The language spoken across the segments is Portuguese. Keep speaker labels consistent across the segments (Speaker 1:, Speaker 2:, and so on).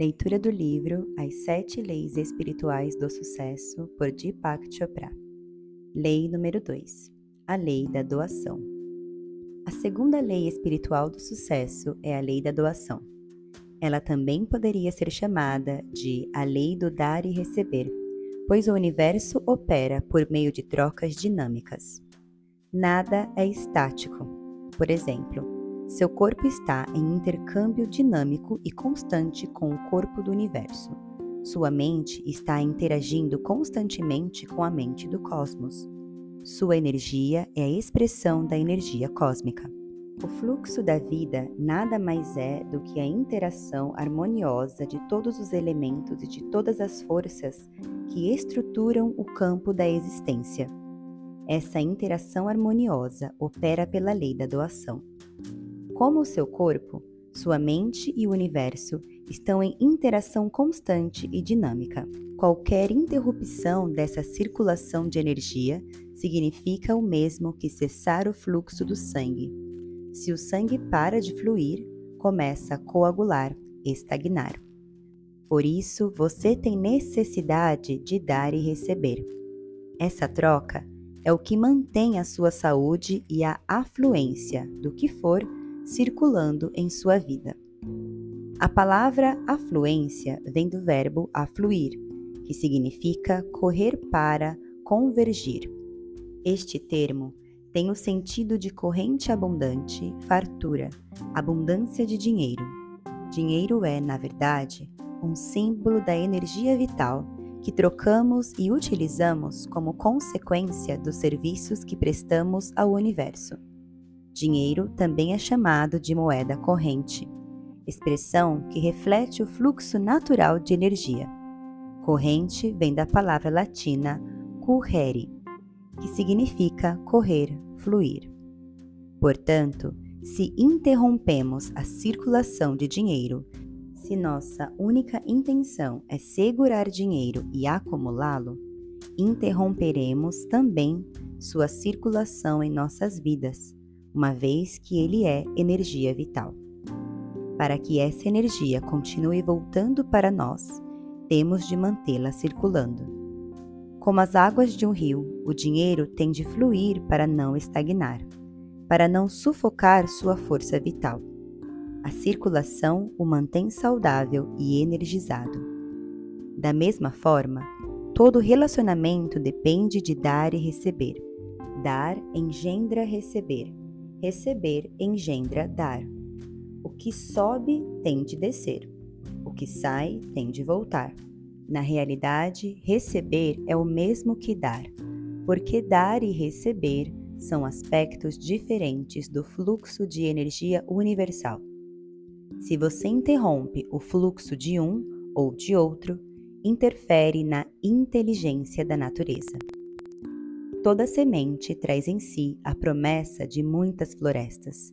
Speaker 1: Leitura do livro As Sete Leis Espirituais do Sucesso, por Deepak Chopra. Lei número 2 A Lei da Doação. A segunda lei espiritual do sucesso é a lei da doação. Ela também poderia ser chamada de a lei do dar e receber, pois o universo opera por meio de trocas dinâmicas. Nada é estático. Por exemplo, seu corpo está em intercâmbio dinâmico e constante com o corpo do universo. Sua mente está interagindo constantemente com a mente do cosmos. Sua energia é a expressão da energia cósmica. O fluxo da vida nada mais é do que a interação harmoniosa de todos os elementos e de todas as forças que estruturam o campo da existência. Essa interação harmoniosa opera pela lei da doação. Como o seu corpo, sua mente e o universo estão em interação constante e dinâmica. Qualquer interrupção dessa circulação de energia significa o mesmo que cessar o fluxo do sangue. Se o sangue para de fluir, começa a coagular, estagnar. Por isso, você tem necessidade de dar e receber. Essa troca é o que mantém a sua saúde e a afluência do que for circulando em sua vida. A palavra afluência vem do verbo afluir, que significa correr para, convergir. Este termo tem o sentido de corrente abundante, fartura, abundância de dinheiro. Dinheiro é, na verdade, um símbolo da energia vital que trocamos e utilizamos como consequência dos serviços que prestamos ao universo. Dinheiro também é chamado de moeda corrente, expressão que reflete o fluxo natural de energia. Corrente vem da palavra latina currere, que significa correr, fluir. Portanto, se interrompemos a circulação de dinheiro, se nossa única intenção é segurar dinheiro e acumulá-lo, interromperemos também sua circulação em nossas vidas uma vez que ele é energia vital. Para que essa energia continue voltando para nós, temos de mantê-la circulando. Como as águas de um rio, o dinheiro tem de fluir para não estagnar, para não sufocar sua força vital. A circulação o mantém saudável e energizado. Da mesma forma, todo relacionamento depende de dar e receber. Dar engendra receber. Receber engendra dar. O que sobe tem de descer. O que sai tem de voltar. Na realidade, receber é o mesmo que dar, porque dar e receber são aspectos diferentes do fluxo de energia universal. Se você interrompe o fluxo de um ou de outro, interfere na inteligência da natureza. Toda semente traz em si a promessa de muitas florestas.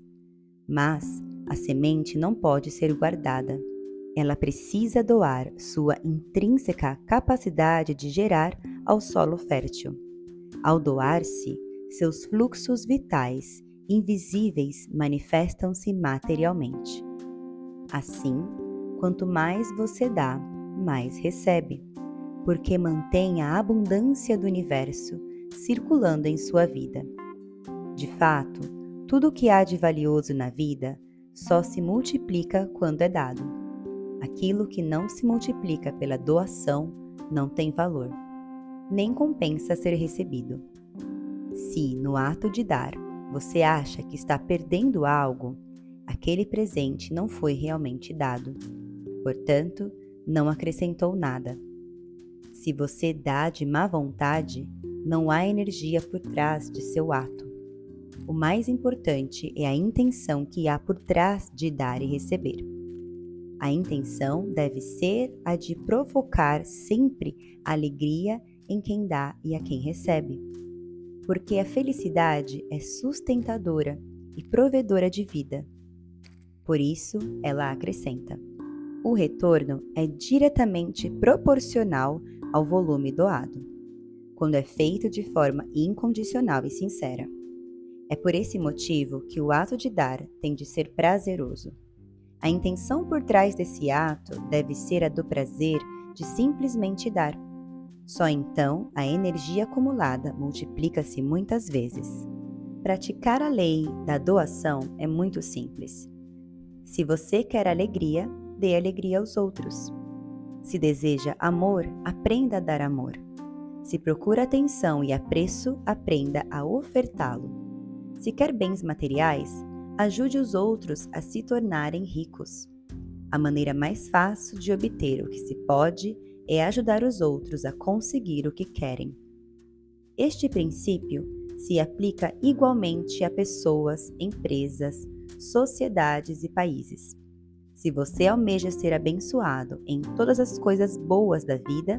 Speaker 1: Mas a semente não pode ser guardada. Ela precisa doar sua intrínseca capacidade de gerar ao solo fértil. Ao doar-se, seus fluxos vitais invisíveis manifestam-se materialmente. Assim, quanto mais você dá, mais recebe, porque mantém a abundância do universo circulando em sua vida. De fato, tudo o que há de valioso na vida só se multiplica quando é dado. Aquilo que não se multiplica pela doação não tem valor, nem compensa ser recebido. Se, no ato de dar, você acha que está perdendo algo, aquele presente não foi realmente dado. Portanto, não acrescentou nada. Se você dá de má vontade, não há energia por trás de seu ato. O mais importante é a intenção que há por trás de dar e receber. A intenção deve ser a de provocar sempre alegria em quem dá e a quem recebe. Porque a felicidade é sustentadora e provedora de vida. Por isso, ela acrescenta: o retorno é diretamente proporcional ao volume doado quando é feito de forma incondicional e sincera. É por esse motivo que o ato de dar tem de ser prazeroso. A intenção por trás desse ato deve ser a do prazer de simplesmente dar. Só então a energia acumulada multiplica-se muitas vezes. Praticar a lei da doação é muito simples. Se você quer alegria, dê alegria aos outros. Se deseja amor, aprenda a dar amor. Se procura atenção e apreço, aprenda a ofertá-lo. Se quer bens materiais, ajude os outros a se tornarem ricos. A maneira mais fácil de obter o que se pode é ajudar os outros a conseguir o que querem. Este princípio se aplica igualmente a pessoas, empresas, sociedades e países. Se você almeja ser abençoado em todas as coisas boas da vida,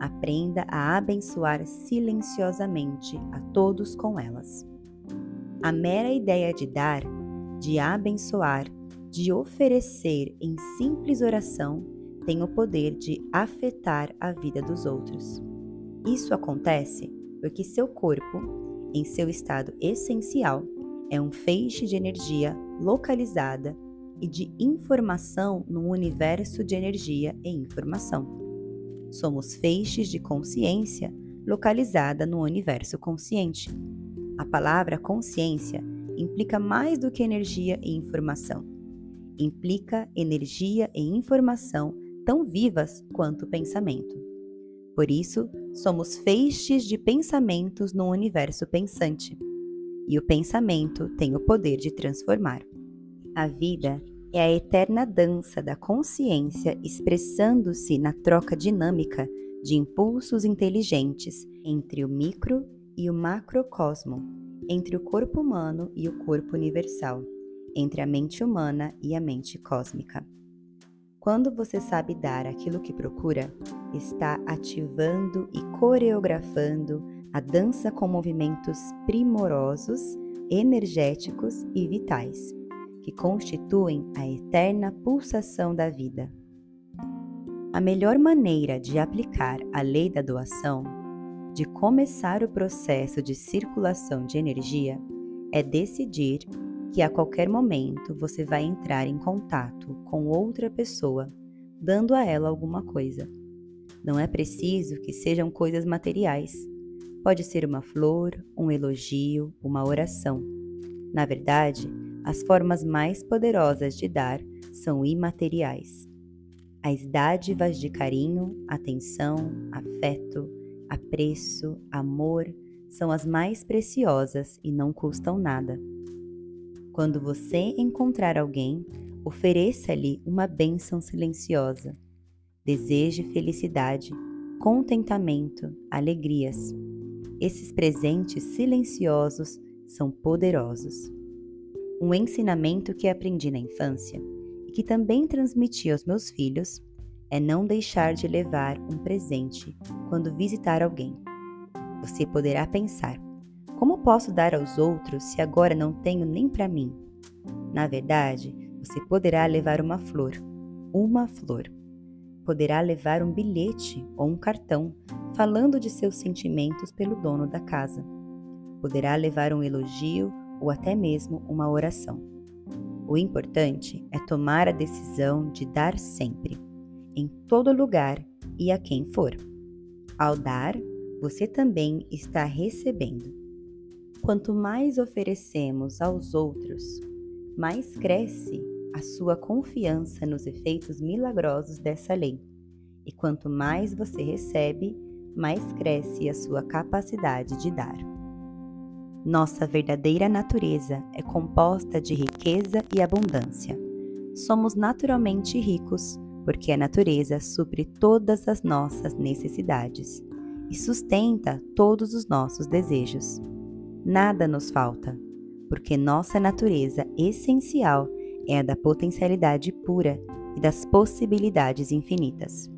Speaker 1: aprenda a abençoar silenciosamente a todos com elas. A mera ideia de dar, de abençoar, de oferecer em simples oração tem o poder de afetar a vida dos outros. Isso acontece porque seu corpo, em seu estado essencial, é um feixe de energia localizada e de informação num universo de energia e informação. Somos feixes de consciência localizada no universo consciente. A palavra consciência implica mais do que energia e informação. Implica energia e informação tão vivas quanto o pensamento. Por isso, somos feixes de pensamentos no universo pensante. E o pensamento tem o poder de transformar. A vida é a eterna dança da consciência expressando-se na troca dinâmica de impulsos inteligentes entre o micro e o macrocosmo, entre o corpo humano e o corpo universal, entre a mente humana e a mente cósmica. Quando você sabe dar aquilo que procura, está ativando e coreografando a dança com movimentos primorosos, energéticos e vitais que constituem a eterna pulsação da vida. A melhor maneira de aplicar a lei da doação, de começar o processo de circulação de energia, é decidir que a qualquer momento você vai entrar em contato com outra pessoa, dando a ela alguma coisa. Não é preciso que sejam coisas materiais. Pode ser uma flor, um elogio, uma oração. Na verdade, as formas mais poderosas de dar são imateriais. As dádivas de carinho, atenção, afeto, apreço, amor são as mais preciosas e não custam nada. Quando você encontrar alguém, ofereça-lhe uma bênção silenciosa. Deseje felicidade, contentamento, alegrias. Esses presentes silenciosos são poderosos. Um ensinamento que aprendi na infância e que também transmiti aos meus filhos é não deixar de levar um presente quando visitar alguém. Você poderá pensar: como posso dar aos outros se agora não tenho nem para mim? Na verdade, você poderá levar uma flor, uma flor. Poderá levar um bilhete ou um cartão falando de seus sentimentos pelo dono da casa. Poderá levar um elogio ou até mesmo uma oração. O importante é tomar a decisão de dar sempre, em todo lugar e a quem for. Ao dar, você também está recebendo. Quanto mais oferecemos aos outros, mais cresce a sua confiança nos efeitos milagrosos dessa lei. E quanto mais você recebe, mais cresce a sua capacidade de dar. Nossa verdadeira natureza é composta de riqueza e abundância. Somos naturalmente ricos porque a natureza supre todas as nossas necessidades e sustenta todos os nossos desejos. Nada nos falta, porque nossa natureza essencial é a da potencialidade pura e das possibilidades infinitas.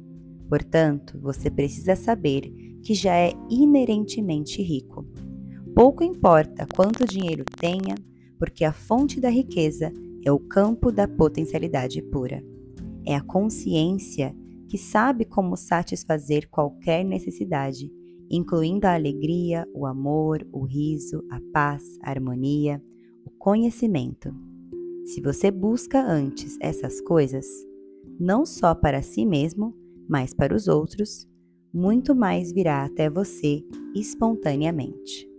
Speaker 1: Portanto, você precisa saber que já é inerentemente rico Pouco importa quanto dinheiro tenha, porque a fonte da riqueza é o campo da potencialidade pura. É a consciência que sabe como satisfazer qualquer necessidade, incluindo a alegria, o amor, o riso, a paz, a harmonia, o conhecimento. Se você busca antes essas coisas, não só para si mesmo, mas para os outros, muito mais virá até você espontaneamente.